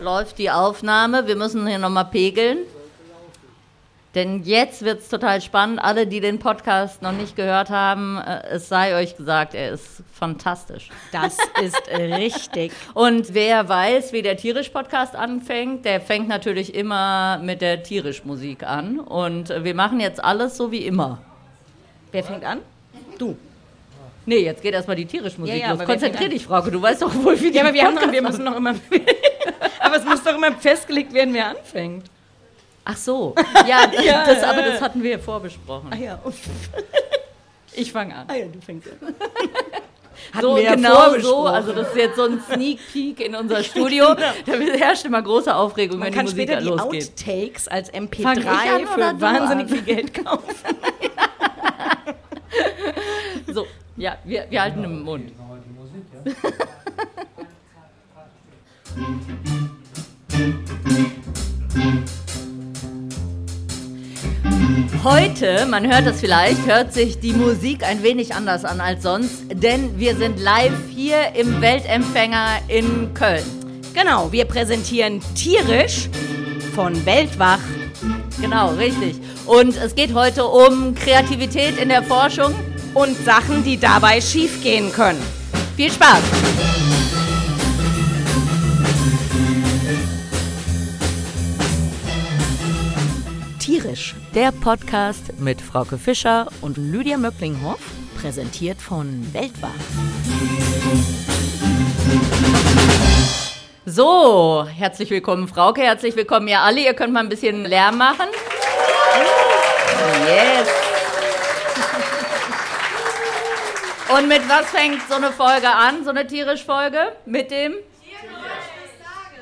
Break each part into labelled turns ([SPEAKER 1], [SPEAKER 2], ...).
[SPEAKER 1] läuft die Aufnahme. Wir müssen hier nochmal pegeln. Denn jetzt wird es total spannend. Alle, die den Podcast noch nicht gehört haben, äh, es sei euch gesagt, er ist fantastisch.
[SPEAKER 2] Das ist richtig.
[SPEAKER 1] Und wer weiß, wie der Tierisch-Podcast anfängt, der fängt natürlich immer mit der Tierisch-Musik an. Und wir machen jetzt alles so wie immer.
[SPEAKER 2] Wer fängt an? Du.
[SPEAKER 1] Nee, jetzt geht erstmal die Tierisch-Musik
[SPEAKER 2] Ja, ja,
[SPEAKER 1] los. Konzentrier dich, Frauke. Du weißt doch wohl, wie die
[SPEAKER 2] Ja, aber wir, haben, wir müssen noch immer. Aber es muss doch immer festgelegt werden, wer anfängt.
[SPEAKER 1] Ach so. Ja,
[SPEAKER 2] Ja,
[SPEAKER 1] das,
[SPEAKER 2] ja,
[SPEAKER 1] aber
[SPEAKER 2] ja.
[SPEAKER 1] das hatten wir vorbesprochen.
[SPEAKER 2] Ah ja,
[SPEAKER 1] Ich fange an.
[SPEAKER 2] ah, ja du fängst an.
[SPEAKER 1] so
[SPEAKER 2] wir ja
[SPEAKER 1] genau so,
[SPEAKER 2] vorbesprochen.
[SPEAKER 1] also das ist jetzt so ein Sneak Peek in unser Studio. Da herrscht immer große Aufregung,
[SPEAKER 2] Man
[SPEAKER 1] wenn die
[SPEAKER 2] kann
[SPEAKER 1] Musik
[SPEAKER 2] später die
[SPEAKER 1] losgeht.
[SPEAKER 2] Outtakes als
[SPEAKER 1] Fang ich
[SPEAKER 2] MP3
[SPEAKER 1] an oder
[SPEAKER 2] für wahnsinnig viel Geld kaufen.
[SPEAKER 1] So, ja, wir, wir halten den Mund. Heute, man hört es vielleicht, hört sich die Musik ein wenig anders an als sonst, denn wir sind live hier im Weltempfänger in Köln.
[SPEAKER 2] Genau, wir präsentieren tierisch von Weltwach.
[SPEAKER 1] Genau, richtig. Und es geht heute um Kreativität in der Forschung.
[SPEAKER 2] Und Sachen, die dabei schiefgehen können.
[SPEAKER 1] Viel Spaß!
[SPEAKER 2] Tierisch,
[SPEAKER 1] Der Podcast mit Frauke Fischer und
[SPEAKER 2] Lydia Möcklinghoff, präsentiert von Weltwach.
[SPEAKER 1] So, herzlich willkommen, Frauke, herzlich willkommen ihr alle. Ihr könnt mal ein bisschen Lärm machen. Yes. Und mit was fängt so eine Folge an, so eine Tierisch-Folge? Mit dem?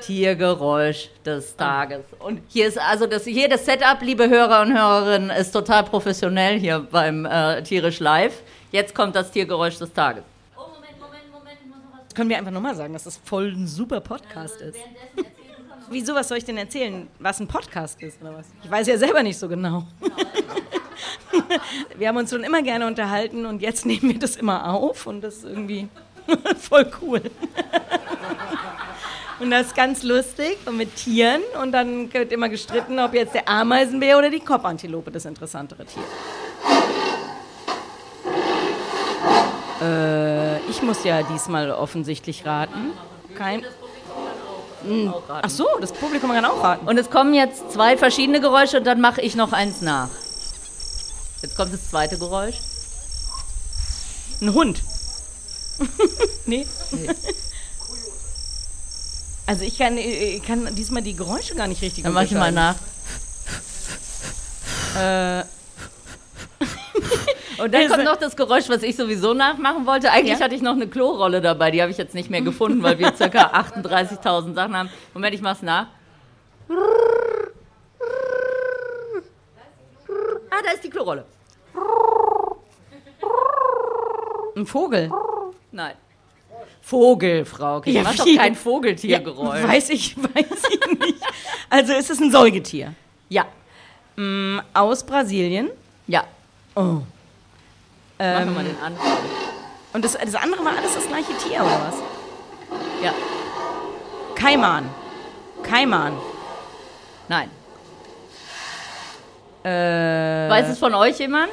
[SPEAKER 1] Tiergeräusch des Tages. Und hier ist also das, hier das Setup, liebe Hörer und Hörerinnen, ist total professionell hier beim äh, Tierisch Live. Jetzt kommt das Tiergeräusch des Tages. Oh, Moment, Moment, Moment, ich muss noch was
[SPEAKER 2] Können wir einfach nochmal sagen, dass das voll ein super Podcast ist. Wieso, was soll ich denn erzählen, was ein Podcast ist oder was? Ich weiß ja selber nicht so genau. wir haben uns schon immer gerne unterhalten und jetzt nehmen wir das immer auf und das ist irgendwie voll cool. Und das ist ganz lustig und mit Tieren und dann wird immer gestritten, ob jetzt der Ameisenbär oder die Kopfantilope das interessantere Tier. Äh, ich muss ja diesmal offensichtlich raten. Kein. Hm. Ach so, das Publikum kann auch raten.
[SPEAKER 1] Und es kommen jetzt zwei verschiedene Geräusche und dann mache ich noch eins nach. Jetzt kommt das zweite Geräusch.
[SPEAKER 2] Ein Hund. nee. Also ich kann, ich kann diesmal die Geräusche gar nicht richtig
[SPEAKER 1] Dann mache ich mal nach.
[SPEAKER 2] Äh,
[SPEAKER 1] Und dann kommt noch das Geräusch, was ich sowieso nachmachen wollte. Eigentlich
[SPEAKER 2] Ja?
[SPEAKER 1] hatte ich noch eine Klorolle dabei, die habe ich jetzt nicht mehr gefunden, weil wir ca. 38.000 Sachen haben. Moment, ich mach's nach. Ah, da ist die Klorolle.
[SPEAKER 2] ein Vogel.
[SPEAKER 1] Nein. Vogel, Frau. Okay,
[SPEAKER 2] Ja,
[SPEAKER 1] mach doch kein Vogeltiergeräusch.
[SPEAKER 2] Ja, weiß ich, weiß ich nicht. Also ist es ein Säugetier.
[SPEAKER 1] Ja,
[SPEAKER 2] Mm, Aus Brasilien.
[SPEAKER 1] ja.
[SPEAKER 2] Oh.
[SPEAKER 1] Machen wir
[SPEAKER 2] Ähm,
[SPEAKER 1] mal den Anfang.
[SPEAKER 2] und das, das andere war alles das gleiche Tier, oder was?
[SPEAKER 1] Ja,
[SPEAKER 2] Kaiman. Kaiman.
[SPEAKER 1] nein.
[SPEAKER 2] Äh,
[SPEAKER 1] Weiß es von euch jemand?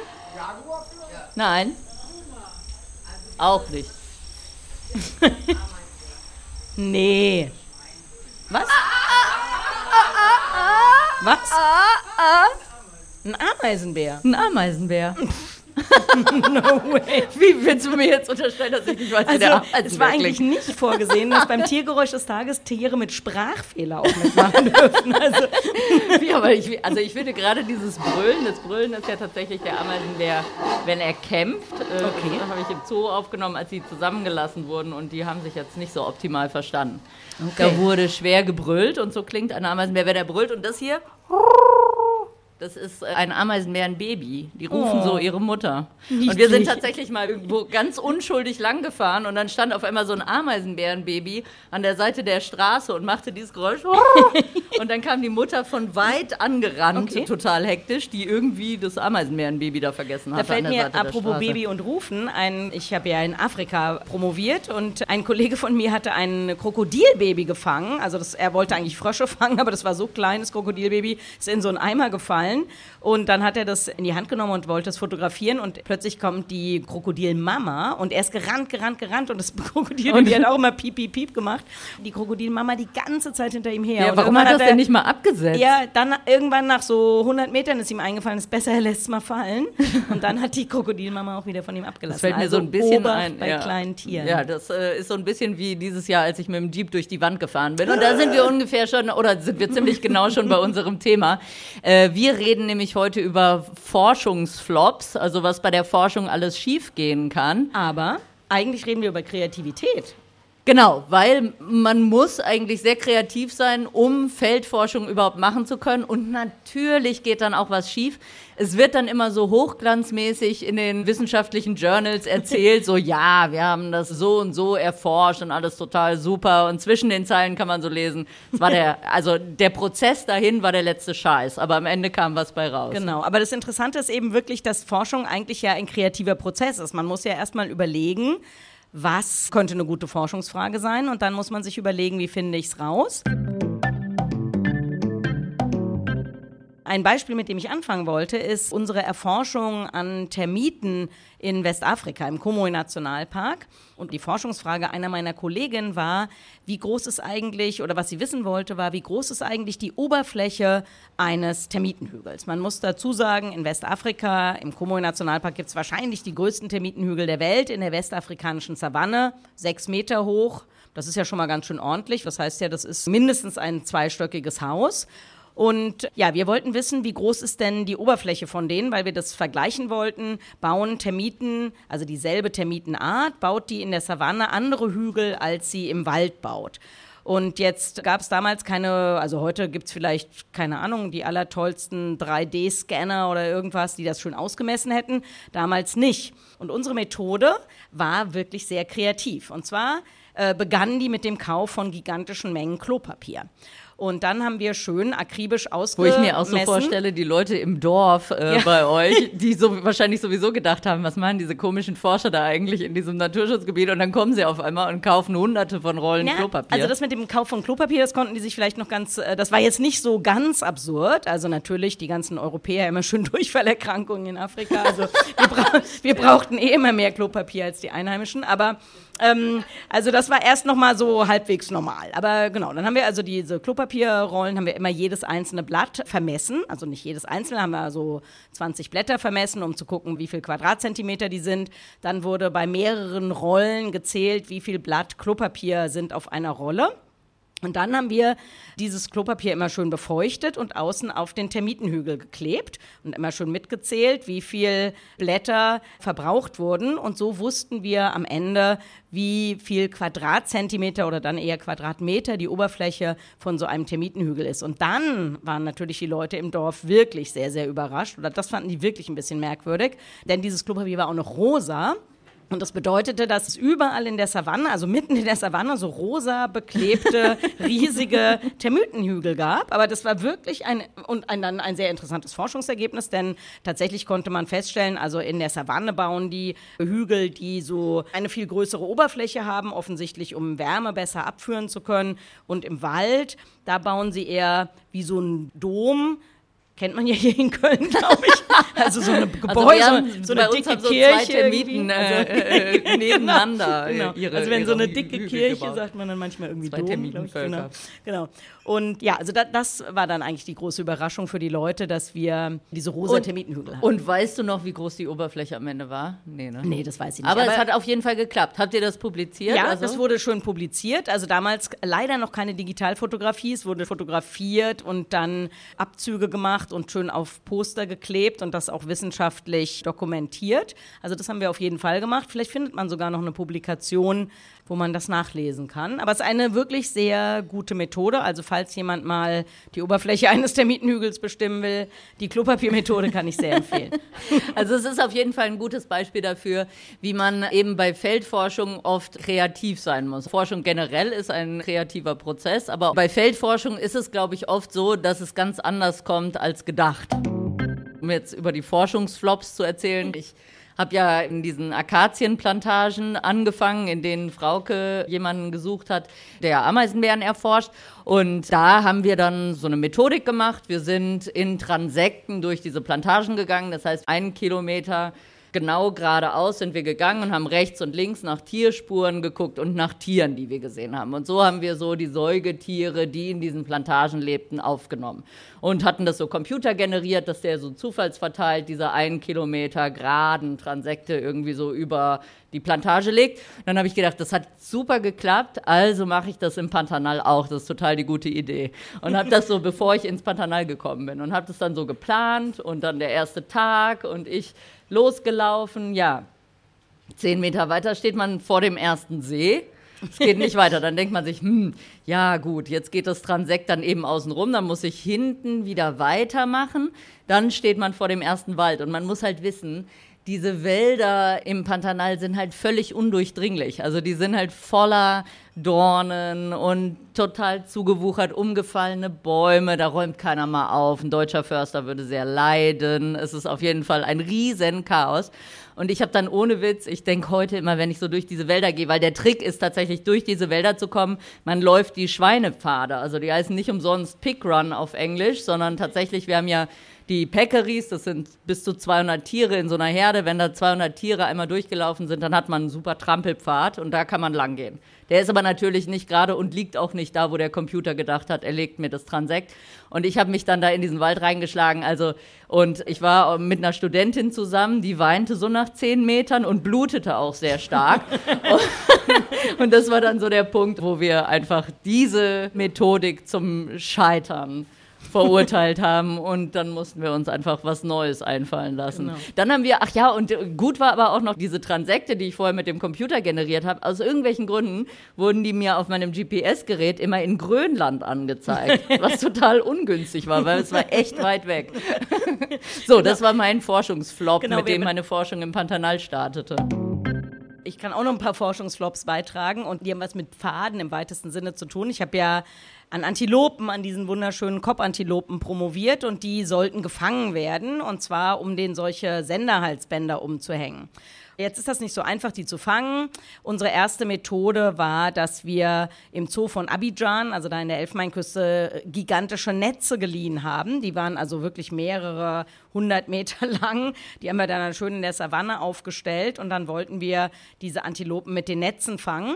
[SPEAKER 1] Nein. Auch nicht.
[SPEAKER 2] nee. Was? Was? Ein Ameisenbär.
[SPEAKER 1] Ein Ameisenbär.
[SPEAKER 2] No way.
[SPEAKER 1] Wie willst du mir jetzt unterstellen, dass ich nicht weiß, wie der
[SPEAKER 2] Also,
[SPEAKER 1] Ameisenbär
[SPEAKER 2] es war eigentlich
[SPEAKER 1] klingt?
[SPEAKER 2] nicht vorgesehen, dass beim Tiergeräusch des Tages Tiere mit Sprachfehler auch mitmachen dürfen. Also,
[SPEAKER 1] Wie, aber ich, also ich finde gerade dieses Brüllen, das Brüllen ist ja tatsächlich der Ameisenbär, wenn er kämpft. Äh,
[SPEAKER 2] Okay.
[SPEAKER 1] Das habe ich im Zoo aufgenommen, als sie zusammengelassen wurden und die haben sich jetzt nicht so optimal verstanden. Da wurde schwer gebrüllt und so klingt ein Ameisenbär, wenn er brüllt. Und das hier, Das ist äh, ein Ameisenbärenbaby. Die rufen
[SPEAKER 2] Oh.
[SPEAKER 1] so ihre Mutter.
[SPEAKER 2] Niedlich.
[SPEAKER 1] Und wir sind tatsächlich mal irgendwo ganz unschuldig lang gefahren und dann stand auf einmal so ein Ameisenbärenbaby an der Seite der Straße und machte dieses Geräusch. und dann kam die Mutter von weit angerannt,
[SPEAKER 2] Okay.
[SPEAKER 1] total hektisch, die irgendwie das Ameisenbärenbaby da vergessen
[SPEAKER 2] Da
[SPEAKER 1] hatte.
[SPEAKER 2] fällt mir, apropos. Baby und Rufen, ein, ich habe ja in Afrika promoviert und ein Kollege von mir hatte ein Krokodilbaby gefangen. Also das, er wollte eigentlich Frösche fangen, aber das war so klein, das Krokodilbaby ist in so einen Eimer gefallen. Und dann hat er das in die Hand genommen und wollte es fotografieren und plötzlich kommt die Krokodilmama und er ist gerannt, gerannt, gerannt und das Krokodilbaby hat auch immer piep, piep, piep gemacht. Die Krokodilmama die ganze Zeit hinter ihm her.
[SPEAKER 1] Ja,
[SPEAKER 2] Und
[SPEAKER 1] warum hat das
[SPEAKER 2] er-
[SPEAKER 1] denn nicht mal abgesetzt?
[SPEAKER 2] ja, dann irgendwann nach so 100 Metern ist ihm eingefallen, es ist besser, er lässt es mal fallen. Und dann hat die Krokodilmama auch wieder von ihm abgelassen.
[SPEAKER 1] Das fällt mir
[SPEAKER 2] also
[SPEAKER 1] so ein bisschen
[SPEAKER 2] Obacht
[SPEAKER 1] ein.
[SPEAKER 2] bei
[SPEAKER 1] ja.
[SPEAKER 2] kleinen Tieren.
[SPEAKER 1] Ja, das äh, ist so ein bisschen wie dieses Jahr, als ich mit dem Jeep durch die Wand gefahren bin. Und da sind wir ungefähr schon, oder sind wir ziemlich genau schon bei unserem Thema. Äh, wir reden nämlich heute über Forschungsflops, also was bei der Forschung alles schiefgehen kann.
[SPEAKER 2] Aber eigentlich reden wir über Kreativität.
[SPEAKER 1] Genau, weil man muss eigentlich sehr kreativ sein, um Feldforschung überhaupt machen zu können. Und natürlich geht dann auch was schief. Es wird dann immer so hochglanzmäßig in den wissenschaftlichen Journals erzählt, so ja, wir haben das so und so erforscht und alles total super. Und zwischen den Zeilen kann man so lesen, es war der, also der Prozess dahin war der letzte Scheiß, aber am Ende kam was bei raus.
[SPEAKER 2] Genau, aber das Interessante ist eben wirklich, dass Forschung eigentlich ja ein kreativer Prozess ist. Man muss ja erstmal überlegen, was könnte eine gute Forschungsfrage sein und dann muss man sich überlegen, wie finde ich es raus. Ein Beispiel, mit dem ich anfangen wollte, ist unsere Erforschung an Termiten in Westafrika, im Komoe-Nationalpark. Und die Forschungsfrage einer meiner Kolleginnen war, wie groß ist eigentlich, oder was sie wissen wollte, war, wie groß ist eigentlich die Oberfläche eines Termitenhügels? Man muss dazu sagen, in Westafrika, im Komoe-Nationalpark gibt es wahrscheinlich die größten Termitenhügel der Welt in der westafrikanischen Savanne, sechs Meter hoch. Das ist ja schon mal ganz schön ordentlich. Das heißt ja, das ist mindestens ein zweistöckiges Haus. Und ja, wir wollten wissen, wie groß ist denn die Oberfläche von denen, weil wir das vergleichen wollten. Bauen Termiten, also dieselbe Termitenart, baut die in der Savanne andere Hügel, als sie im Wald baut. Und jetzt gab es damals keine, also heute gibt es vielleicht, keine Ahnung, die allertollsten 3D-Scanner oder irgendwas, die das schön ausgemessen hätten. Damals nicht. Und unsere Methode war wirklich sehr kreativ. Und zwar äh, begannen die mit dem Kauf von gigantischen Mengen Klopapier. Und dann haben wir schön akribisch
[SPEAKER 1] Wo
[SPEAKER 2] ausgemessen.
[SPEAKER 1] ich mir auch so vorstelle, die Leute im Dorf äh,
[SPEAKER 2] Ja.
[SPEAKER 1] bei euch, die so wahrscheinlich sowieso gedacht haben, was machen diese komischen Forscher da eigentlich in diesem Naturschutzgebiet und dann kommen sie auf einmal und kaufen hunderte von Rollen
[SPEAKER 2] Ja,
[SPEAKER 1] Klopapier.
[SPEAKER 2] also das mit dem Kauf von Klopapier, das konnten die sich vielleicht noch ganz, äh, das war jetzt nicht so ganz absurd. Also natürlich die ganzen Europäer immer schön Durchfallerkrankungen in Afrika. Also wir, bra wir brauchten eh immer mehr Klopapier als die Einheimischen. Aber ähm, also das war erst noch mal so halbwegs normal. Aber genau, dann haben wir also diese Klopapierrollen, haben wir immer jedes einzelne Blatt vermessen. Also nicht jedes einzelne, haben wir so 20 Blätter vermessen, um zu gucken, wie viel Quadratzentimeter die sind. Dann wurde bei mehreren Rollen gezählt, wie viel Blatt Klopapier sind auf einer Rolle. Und dann haben wir dieses Klopapier immer schön befeuchtet und außen auf den Termitenhügel geklebt und immer schön mitgezählt, wie viel Blätter verbraucht wurden. Und so wussten wir am Ende, wie viel Quadratzentimeter oder dann eher Quadratmeter die Oberfläche von so einem Termitenhügel ist. Und dann waren natürlich die Leute im Dorf wirklich sehr, sehr überrascht. Oder das fanden die wirklich ein bisschen merkwürdig, denn dieses Klopapier war auch noch rosa. Und das bedeutete, dass es überall in der Savanne, also mitten in der Savanne, so rosa beklebte, riesige Termitenhügel gab. Aber das war wirklich ein, und ein, dann ein sehr interessantes Forschungsergebnis, denn tatsächlich konnte man feststellen, also in der Savanne bauen die Hügel, die so eine viel größere Oberfläche haben, offensichtlich um Wärme besser abführen zu können. Und im Wald, da bauen sie eher wie so ein Dom, Kennt man ja hier in Köln, glaube ich. Also so eine Gebäude,
[SPEAKER 1] also wir haben,
[SPEAKER 2] so eine dicke
[SPEAKER 1] so
[SPEAKER 2] Kirche. irgendwie. Also-
[SPEAKER 1] äh, äh, nebeneinander
[SPEAKER 2] genau.
[SPEAKER 1] äh, ihre,
[SPEAKER 2] also wenn so eine dicke
[SPEAKER 1] Hügel
[SPEAKER 2] Kirche,
[SPEAKER 1] gebaut.
[SPEAKER 2] sagt man dann manchmal irgendwie
[SPEAKER 1] Zwei
[SPEAKER 2] Dom, ich. Genau. genau. Und ja, also da, das war dann eigentlich die große Überraschung für die Leute, dass wir diese rosa
[SPEAKER 1] Und-
[SPEAKER 2] Termitenhügel hatten.
[SPEAKER 1] Und weißt du noch, wie groß die Oberfläche am Ende war? Nee, ne?
[SPEAKER 2] nee, das weiß ich nicht.
[SPEAKER 1] Aber, es hat auf jeden Fall geklappt. Habt ihr das publiziert?
[SPEAKER 2] ja,
[SPEAKER 1] Also-
[SPEAKER 2] das wurde schön publiziert. Also damals leider noch keine Digitalfotografie. Es wurde fotografiert und dann Abzüge gemacht und schön auf Poster geklebt. Und das auch wissenschaftlich dokumentiert. Also das haben wir auf jeden Fall gemacht. Vielleicht findet man sogar noch eine Publikation, wo man das nachlesen kann. Aber es ist eine wirklich sehr gute Methode. Also falls jemand mal die Oberfläche eines Termitenhügels bestimmen will, die Klopapiermethode kann ich sehr empfehlen.
[SPEAKER 1] Also es ist auf jeden Fall ein gutes Beispiel dafür, wie man eben bei Feldforschung oft kreativ sein muss. Forschung generell ist ein kreativer Prozess, aber bei Feldforschung ist es, glaube ich, oft so, dass es ganz anders kommt als gedacht. Um jetzt über die Forschungsflops zu erzählen, ich habe ja in diesen Akazienplantagen angefangen, in denen Frauke jemanden gesucht hat, der Ameisenbären erforscht. Und da haben wir dann so eine Methodik gemacht. Wir sind in Transekten durch diese Plantagen gegangen. Das heißt, einen Kilometer genau geradeaus sind wir gegangen und haben rechts und links nach Tierspuren geguckt und nach Tieren, die wir gesehen haben. Und so haben wir so die Säugetiere, die in diesen Plantagen lebten, aufgenommen und hatten das so computergeneriert, dass der so zufallsverteilt diese einen Kilometer geraden Transekte irgendwie so über die Plantage legt. Und dann habe ich gedacht, das hat super geklappt, also mache ich das im Pantanal auch. Das ist total die gute Idee. Und habe das so, bevor ich ins Pantanal gekommen bin und habe das dann so geplant und dann der erste Tag und ich losgelaufen. Ja, zehn Meter weiter steht man vor dem ersten See. Es geht nicht weiter. Dann denkt man sich, hm, ja gut, jetzt geht das Transekt dann eben außen rum, dann muss ich hinten wieder weitermachen. Dann steht man vor dem ersten Wald und man muss halt wissen, diese Wälder im Pantanal sind halt völlig undurchdringlich. Also die sind halt voller Dornen und total zugewuchert, umgefallene Bäume. Da räumt keiner mal auf. Ein deutscher Förster würde sehr leiden. Es ist auf jeden Fall ein riesen Chaos. Und ich habe dann ohne Witz, ich denke heute immer, wenn ich so durch diese Wälder gehe, weil der Trick ist tatsächlich durch diese Wälder zu kommen, man läuft die Schweinepfade. Also die heißen nicht umsonst Pick Run auf Englisch, sondern tatsächlich, wir haben ja die Peccaries, das sind bis zu 200 Tiere in so einer Herde. Wenn da 200 Tiere einmal durchgelaufen sind, dann hat man einen super Trampelpfad und da kann man lang gehen. Der ist aber natürlich nicht gerade und liegt auch nicht da, wo der Computer gedacht hat, er legt mir das Transekt. Und ich habe mich dann da in diesen Wald reingeschlagen. Also, und ich war mit einer Studentin zusammen, die weinte so nach zehn Metern und blutete auch sehr stark. und das war dann so der Punkt, wo wir einfach diese Methodik zum Scheitern verurteilt haben und dann mussten wir uns einfach was Neues einfallen lassen. Genau. Dann haben wir, ach ja, und gut war aber auch noch diese Transekte, die ich vorher mit dem Computer generiert habe. Aus irgendwelchen Gründen wurden die mir auf meinem GPS-Gerät immer in Grönland angezeigt, was total ungünstig war, weil es war echt weit weg. so, genau. das war mein Forschungsflop, genau, mit dem meine Forschung im Pantanal startete.
[SPEAKER 2] Ich kann auch noch ein paar Forschungsflops beitragen und die haben was mit Pfaden im weitesten Sinne zu tun. Ich habe ja an Antilopen, an diesen wunderschönen Kopfantilopen promoviert und die sollten gefangen werden und zwar um denen solche Senderhalsbänder umzuhängen. Jetzt ist das nicht so einfach, die zu fangen. Unsere erste Methode war, dass wir im Zoo von Abidjan, also da in der Elfmeinküste, gigantische Netze geliehen haben. Die waren also wirklich mehrere hundert Meter lang. Die haben wir dann schön in der Savanne aufgestellt und dann wollten wir diese Antilopen mit den Netzen fangen.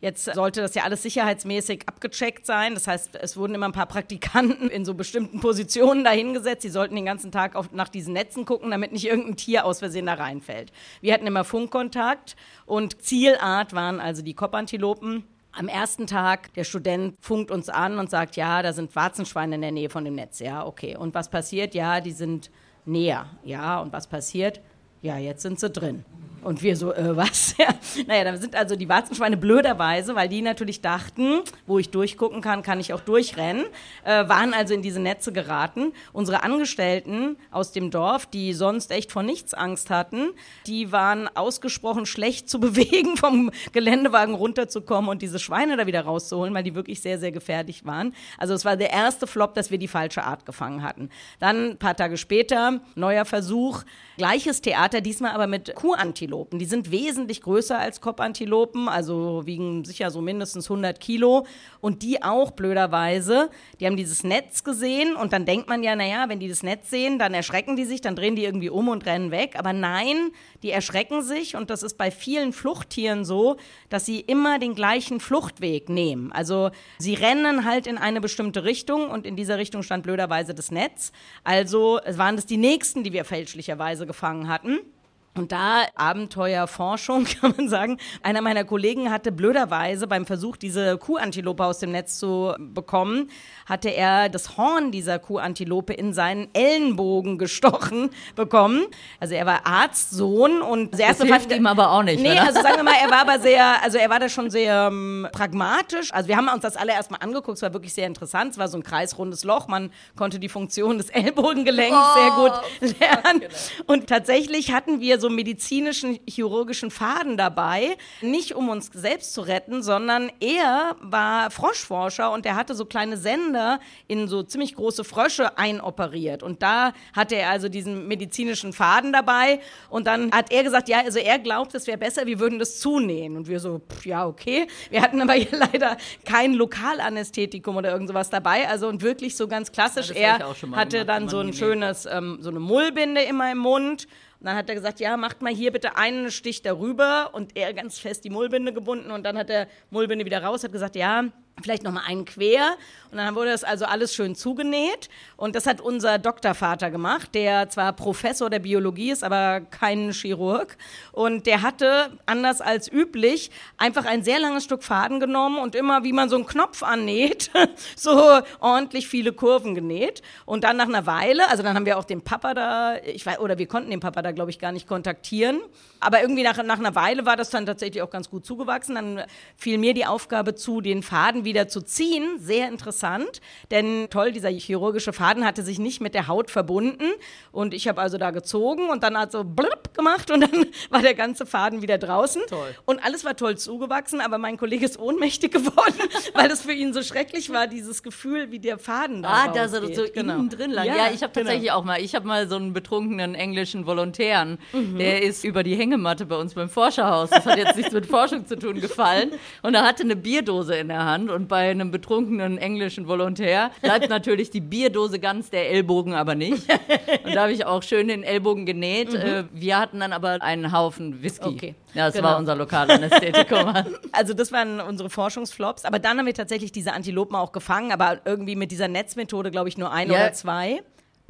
[SPEAKER 2] Jetzt sollte das ja alles sicherheitsmäßig abgecheckt sein. Das heißt, es wurden immer ein paar Praktikanten in so bestimmten Positionen dahingesetzt. Sie sollten den ganzen Tag auf, nach diesen Netzen gucken, damit nicht irgendein Tier aus Versehen da reinfällt. Wir hatten immer Funkkontakt und Zielart waren also die Kopfantilopen. Am ersten Tag, der Student funkt uns an und sagt, ja, da sind Warzenschweine in der Nähe von dem Netz. Ja, okay. Und was passiert? Ja, die sind näher. Ja, und was passiert? Ja, jetzt sind sie drin. Und wir so, äh, was? Ja. Naja, da sind also die Warzenschweine blöderweise, weil die natürlich dachten, wo ich durchgucken kann, kann ich auch durchrennen, äh, waren also in diese Netze geraten. Unsere Angestellten aus dem Dorf, die sonst echt vor nichts Angst hatten, die waren ausgesprochen schlecht zu bewegen, vom Geländewagen runterzukommen und diese Schweine da wieder rauszuholen, weil die wirklich sehr, sehr gefährlich waren. Also es war der erste Flop, dass wir die falsche Art gefangen hatten. Dann ein paar Tage später, neuer Versuch, gleiches Theater, diesmal aber mit Kuhantilopen. Antilopen. Die sind wesentlich größer als Kopfantilopen, also wiegen sicher so mindestens 100 Kilo. Und die auch blöderweise, die haben dieses Netz gesehen und dann denkt man ja, naja, wenn die das Netz sehen, dann erschrecken die sich, dann drehen die irgendwie um und rennen weg. Aber nein, die erschrecken sich und das ist bei vielen Fluchttieren so, dass sie immer den gleichen Fluchtweg nehmen. Also sie rennen halt in eine bestimmte Richtung und in dieser Richtung stand blöderweise das Netz. Also waren das die nächsten, die wir fälschlicherweise gefangen hatten. Und da Abenteuerforschung, kann man sagen. Einer meiner Kollegen hatte blöderweise beim Versuch, diese Kuhantilope aus dem Netz zu bekommen, hatte er das Horn dieser Kuhantilope in seinen Ellenbogen gestochen bekommen. Also er war Arztsohn und
[SPEAKER 1] das erste hilft ihm aber auch nicht.
[SPEAKER 2] Nee, oder? also sagen wir mal, er war aber sehr, also er war da schon sehr ähm, pragmatisch. Also wir haben uns das alle erstmal angeguckt, es war wirklich sehr interessant. Es war so ein kreisrundes Loch, man konnte die Funktion des Ellbogengelenks oh, sehr gut lernen. Genau. Und tatsächlich hatten wir so medizinischen, chirurgischen Faden dabei, nicht um uns selbst zu retten, sondern er war Froschforscher und er hatte so kleine Sender in so ziemlich große Frösche einoperiert. Und da hatte er also diesen medizinischen Faden dabei. Und dann hat er gesagt, ja, also er glaubt, es wäre besser, wir würden das zunähen. Und wir so, pff, ja, okay. Wir hatten aber hier leider kein Lokalanästhetikum oder irgend sowas dabei. Also und wirklich so ganz klassisch. Ja, er hatte dann so ein schönes, ähm, so eine Mullbinde immer im Mund. Und dann hat er gesagt, ja, macht mal hier bitte einen Stich darüber. Und er ganz fest die Mullbinde gebunden. Und dann hat er Mullbinde wieder raus, hat gesagt, ja, vielleicht noch mal einen quer. Und dann wurde das also alles schön zugenäht. Und das hat unser Doktorvater gemacht, der zwar Professor der Biologie ist, aber kein Chirurg. Und der hatte anders als üblich einfach ein sehr langes Stück Faden genommen und immer wie man so einen Knopf annäht, so ordentlich viele Kurven genäht. Und dann nach einer Weile, also dann haben wir auch den Papa da, ich weiß oder wir konnten den Papa da glaube ich gar nicht kontaktieren, aber irgendwie nach, nach einer Weile war das dann tatsächlich auch ganz gut zugewachsen, dann fiel mir die Aufgabe zu, den Faden wieder zu ziehen. Sehr interessant, denn toll, dieser chirurgische Faden hatte sich nicht mit der Haut verbunden und ich habe also da gezogen und dann hat so blub gemacht und dann war der ganze Faden wieder draußen. Toll. Und alles war toll zugewachsen, aber mein Kollege ist ohnmächtig geworden, weil es für ihn so schrecklich war, dieses Gefühl, wie der Faden da
[SPEAKER 1] Ah, da so, so genau. innen drin lang. Ja, ja ich habe genau. tatsächlich genau. auch mal, ich habe mal so einen betrunkenen englischen Volontären, mhm. der ist über die Hängematte bei uns beim Forscherhaus, das hat jetzt nichts mit Forschung zu tun, gefallen und er hatte eine Bierdose in der Hand und bei einem betrunkenen englischen Volontär bleibt natürlich die Bierdose ganz, der Ellbogen aber nicht. Und da habe ich auch schön den Ellbogen genäht. Mhm. Äh, wir hatten dann aber einen Haufen Whisky. Okay. Ja, das genau. war unser lokaler Anästhetikum.
[SPEAKER 2] also das waren unsere Forschungsflops. Aber dann haben wir tatsächlich diese Antilopen auch gefangen, aber irgendwie mit dieser Netzmethode, glaube ich, nur ein ja. oder zwei.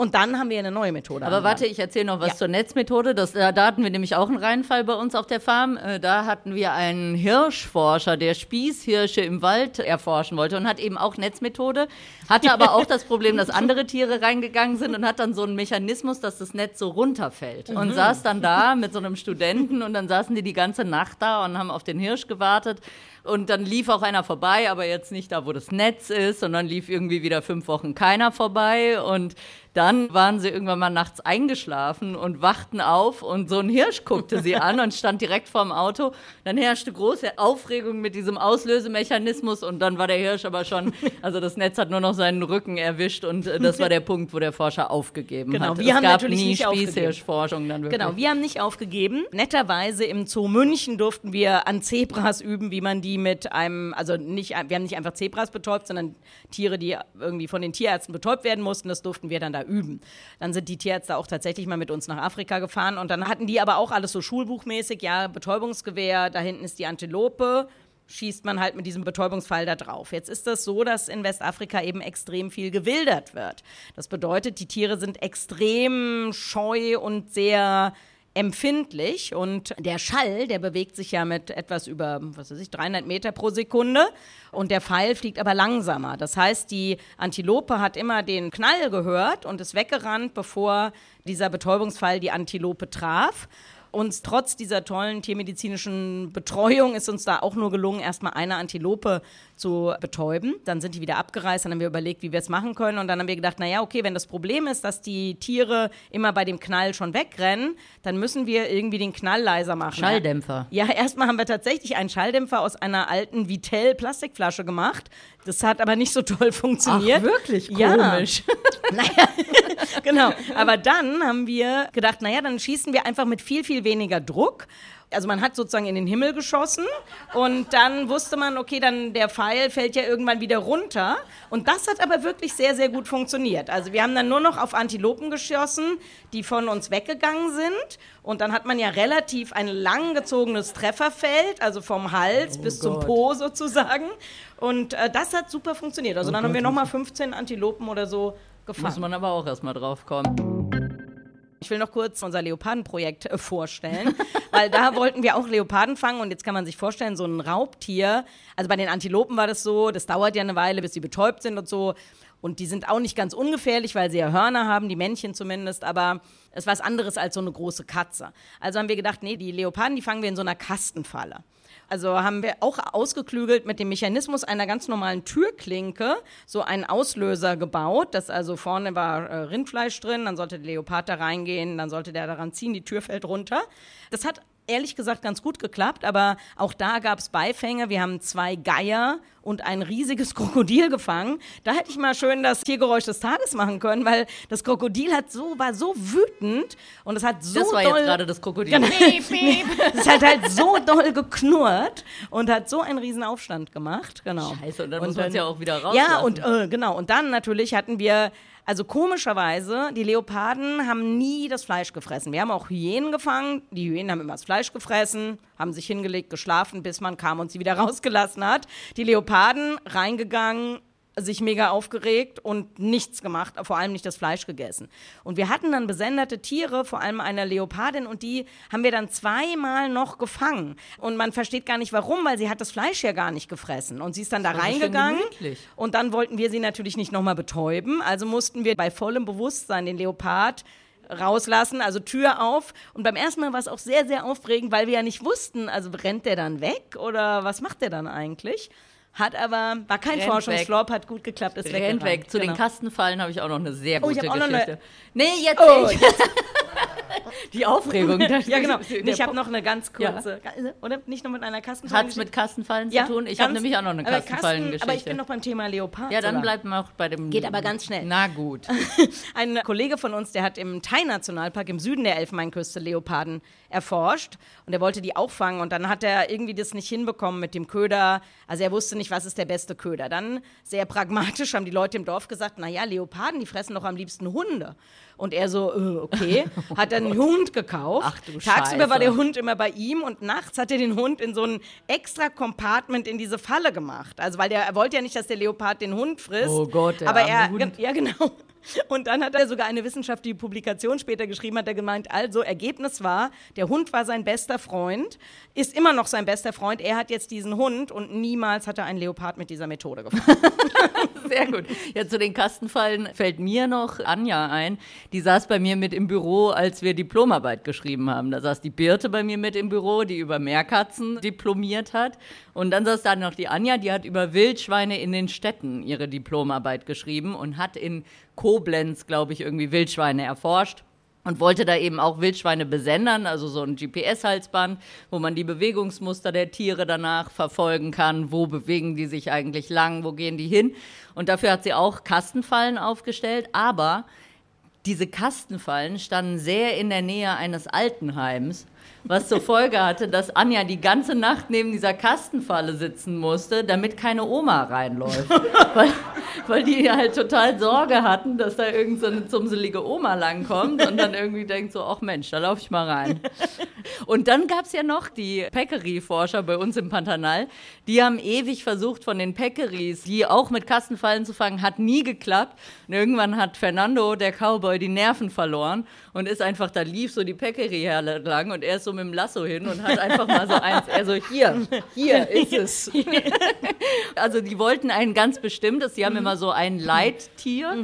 [SPEAKER 2] Und dann haben wir eine neue Methode.
[SPEAKER 1] Aber warte, ich erzähle noch was ja. zur Netzmethode. Das, da hatten wir nämlich auch einen Reinfall bei uns auf der Farm. Äh, da hatten wir einen Hirschforscher, der Spießhirsche im Wald erforschen wollte und hat eben auch Netzmethode. Hatte aber auch das Problem, dass andere Tiere reingegangen sind und hat dann so einen Mechanismus, dass das Netz so runterfällt. Und mhm. saß dann da mit so einem Studenten und dann saßen die die ganze Nacht da und haben auf den Hirsch gewartet. Und dann lief auch einer vorbei, aber jetzt nicht da, wo das Netz ist, sondern lief irgendwie wieder fünf Wochen keiner vorbei. Und dann waren sie irgendwann mal nachts eingeschlafen und wachten auf und so ein Hirsch guckte sie an und stand direkt vorm Auto. Dann herrschte große Aufregung mit diesem Auslösemechanismus und dann war der Hirsch aber schon, also das Netz hat nur noch seinen Rücken erwischt und äh, das war der Punkt, wo der Forscher aufgegeben
[SPEAKER 2] genau,
[SPEAKER 1] hat.
[SPEAKER 2] Wir es haben
[SPEAKER 1] gab
[SPEAKER 2] natürlich nie
[SPEAKER 1] Spießhirschforschung dann
[SPEAKER 2] wirklich. Genau, wir haben nicht aufgegeben. Netterweise im Zoo München durften wir an Zebras üben, wie man die mit einem, also nicht, wir haben nicht einfach Zebras betäubt, sondern Tiere, die irgendwie von den Tierärzten betäubt werden mussten, das durften wir dann da üben. Dann sind die Tierärzte auch tatsächlich mal mit uns nach Afrika gefahren und dann hatten die aber auch alles so schulbuchmäßig, ja, Betäubungsgewehr, da hinten ist die Antilope, schießt man halt mit diesem Betäubungsfall da drauf. Jetzt ist das so, dass in Westafrika eben extrem viel gewildert wird. Das bedeutet, die Tiere sind extrem scheu und sehr empfindlich und der Schall, der bewegt sich ja mit etwas über, was weiß ich, 300 Meter pro Sekunde und der Pfeil fliegt aber langsamer. Das heißt, die Antilope hat immer den Knall gehört und ist weggerannt, bevor dieser Betäubungsfall die Antilope traf. Und trotz dieser tollen tiermedizinischen Betreuung ist uns da auch nur gelungen, erstmal eine Antilope zu betäuben. Dann sind die wieder abgereist, dann haben wir überlegt, wie wir es machen können. Und dann haben wir gedacht, naja, okay, wenn das Problem ist, dass die Tiere immer bei dem Knall schon wegrennen, dann müssen wir irgendwie den Knall leiser machen.
[SPEAKER 1] Schalldämpfer.
[SPEAKER 2] Ja, erstmal haben wir tatsächlich einen Schalldämpfer aus einer alten Vitell-Plastikflasche gemacht. Das hat aber nicht so toll funktioniert.
[SPEAKER 1] Ach, wirklich komisch.
[SPEAKER 2] Ja. naja, genau. Aber dann haben wir gedacht, naja, dann schießen wir einfach mit viel, viel weniger Druck also man hat sozusagen in den Himmel geschossen und dann wusste man, okay, dann der Pfeil fällt ja irgendwann wieder runter. Und das hat aber wirklich sehr, sehr gut funktioniert. Also wir haben dann nur noch auf Antilopen geschossen, die von uns weggegangen sind. Und dann hat man ja relativ ein langgezogenes Trefferfeld, also vom Hals oh bis Gott. zum Po sozusagen. Und äh, das hat super funktioniert. Also oh dann Gott, haben wir nochmal 15 Antilopen oder so gefangen.
[SPEAKER 1] Muss man aber auch erstmal drauf kommen.
[SPEAKER 2] Ich will noch kurz unser Leopardenprojekt äh, vorstellen, weil da wollten wir auch Leoparden fangen und jetzt kann man sich vorstellen, so ein Raubtier, also bei den Antilopen war das so, das dauert ja eine Weile, bis sie betäubt sind und so. Und die sind auch nicht ganz ungefährlich, weil sie ja Hörner haben, die Männchen zumindest, aber es war was anderes als so eine große Katze. Also haben wir gedacht, nee, die Leoparden, die fangen wir in so einer Kastenfalle. Also haben wir auch ausgeklügelt mit dem Mechanismus einer ganz normalen Türklinke so einen Auslöser gebaut. Das also vorne war äh, Rindfleisch drin, dann sollte der Leopard da reingehen, dann sollte der daran ziehen, die Tür fällt runter. Das hat ehrlich gesagt ganz gut geklappt, aber auch da gab es Beifänge. Wir haben zwei Geier und ein riesiges Krokodil gefangen. Da hätte ich mal schön das Tiergeräusch des Tages machen können, weil das Krokodil hat so, war so wütend und es hat so
[SPEAKER 1] Das war
[SPEAKER 2] doll,
[SPEAKER 1] jetzt gerade das Krokodil.
[SPEAKER 2] Genau. Es hat halt so doll geknurrt und hat so einen riesen Aufstand gemacht. Genau.
[SPEAKER 1] Scheiße, und dann muss
[SPEAKER 2] dann-
[SPEAKER 1] man es ja auch wieder raus.
[SPEAKER 2] Ja, und äh, genau. Und dann natürlich hatten wir, also komischerweise, die Leoparden haben nie das Fleisch gefressen. Wir haben auch Hyänen gefangen. Die Hyänen haben immer das Fleisch gefressen, haben sich hingelegt, geschlafen, bis man kam und sie wieder rausgelassen hat. Die Leoparden reingegangen, sich mega aufgeregt und nichts gemacht, vor allem nicht das Fleisch gegessen. Und wir hatten dann besenderte Tiere, vor allem eine Leopardin, und die haben wir dann zweimal noch gefangen. Und man versteht gar nicht warum, weil sie hat das Fleisch ja gar nicht gefressen. Und sie ist dann da
[SPEAKER 1] so schön
[SPEAKER 2] reingegangen. Und dann wollten wir sie natürlich nicht nochmal betäuben. Also mussten wir bei vollem Bewusstsein den Leopard rauslassen, also Tür auf. Und beim ersten Mal war es auch sehr, sehr aufregend, weil wir ja nicht wussten, also rennt der dann weg oder was macht der dann eigentlich? Hat aber, war kein
[SPEAKER 1] Rennt
[SPEAKER 2] Forschungsflop, hat gut geklappt, ist
[SPEAKER 1] Rennt
[SPEAKER 2] weggerannt.
[SPEAKER 1] weg. Zu
[SPEAKER 2] Genau.
[SPEAKER 1] den Kastenfallen habe ich auch noch eine sehr
[SPEAKER 2] Oh, ich
[SPEAKER 1] gute
[SPEAKER 2] auch noch eine-
[SPEAKER 1] Geschichte. nee, jetzt
[SPEAKER 2] Oh,
[SPEAKER 1] ich. Die Aufregung.
[SPEAKER 2] ja, genau. Ich habe noch eine ganz kurze, oder? Nicht nur mit einer Kasten.
[SPEAKER 1] Hat's mit Kastenfallen zu tun? Ich habe nämlich auch noch eine Kastenfallengeschichte.
[SPEAKER 2] Aber ich bin noch beim Thema Leopard.
[SPEAKER 1] ja, dann
[SPEAKER 2] sogar.
[SPEAKER 1] bleiben wir auch bei dem.
[SPEAKER 2] Geht aber ganz schnell.
[SPEAKER 1] Na gut.
[SPEAKER 2] Ein Kollege von uns, der hat im Thai-Nationalpark im Süden der Elfenbeinküste Leoparden erforscht und er wollte die auch fangen und dann hat er irgendwie das nicht hinbekommen mit dem Köder. Also er wusste nicht, was ist der beste Köder. Dann sehr pragmatisch haben die Leute im Dorf gesagt, naja, Leoparden, die fressen doch am liebsten Hunde. Und er so, äh, okay, hat dann einen Hund gekauft.
[SPEAKER 1] Ach du
[SPEAKER 2] Tagsüber
[SPEAKER 1] Scheiße.
[SPEAKER 2] war der Hund immer bei ihm und nachts hat er den Hund in so ein extra Compartment in diese Falle gemacht. Also weil der, er wollte ja nicht, dass der Leopard den Hund frisst.
[SPEAKER 1] Oh Gott, der
[SPEAKER 2] aber er,
[SPEAKER 1] Hund.
[SPEAKER 2] ja genau. Und dann hat er sogar eine wissenschaftliche Publikation später geschrieben, hat er gemeint, also Ergebnis war, der Hund war sein bester Freund, ist immer noch sein bester Freund, er hat jetzt diesen Hund und niemals hat er einen Leopard mit dieser Methode gefunden.
[SPEAKER 1] Sehr gut. Ja, zu den Kastenfallen fällt mir noch Anja ein. Die saß bei mir mit im Büro, als wir Diplomarbeit geschrieben haben. Da saß die Birte bei mir mit im Büro, die über Meerkatzen diplomiert hat. Und dann saß da noch die Anja, die hat über Wildschweine in den Städten ihre Diplomarbeit geschrieben und hat in Koblenz, glaube ich, irgendwie Wildschweine erforscht. Und wollte da eben auch Wildschweine besendern, also so ein GPS-Halsband, wo man die Bewegungsmuster der Tiere danach verfolgen kann. Wo bewegen die sich eigentlich lang? Wo gehen die hin? Und dafür hat sie auch Kastenfallen aufgestellt. Aber diese Kastenfallen standen sehr in der Nähe eines Altenheims, was zur Folge hatte, dass Anja die ganze Nacht neben dieser Kastenfalle sitzen musste, damit keine Oma reinläuft. weil, weil die halt total Sorge hatten, dass da irgend so eine zumselige Oma langkommt und dann irgendwie denkt so, ach Mensch, da laufe ich mal rein. Und dann gab es ja noch die Peccary-Forscher bei uns im Pantanal, die haben ewig versucht, von den Peccaries, die auch mit Kastenfallen zu fangen, hat nie geklappt. Und irgendwann hat Fernando, der Cowboy, die Nerven verloren und ist einfach, da lief so die Peccary lang und er ist so mit dem Lasso hin und hat einfach mal so eins, er so, hier, hier ist es. also die wollten ein ganz bestimmtes, die haben immer so ein Leittier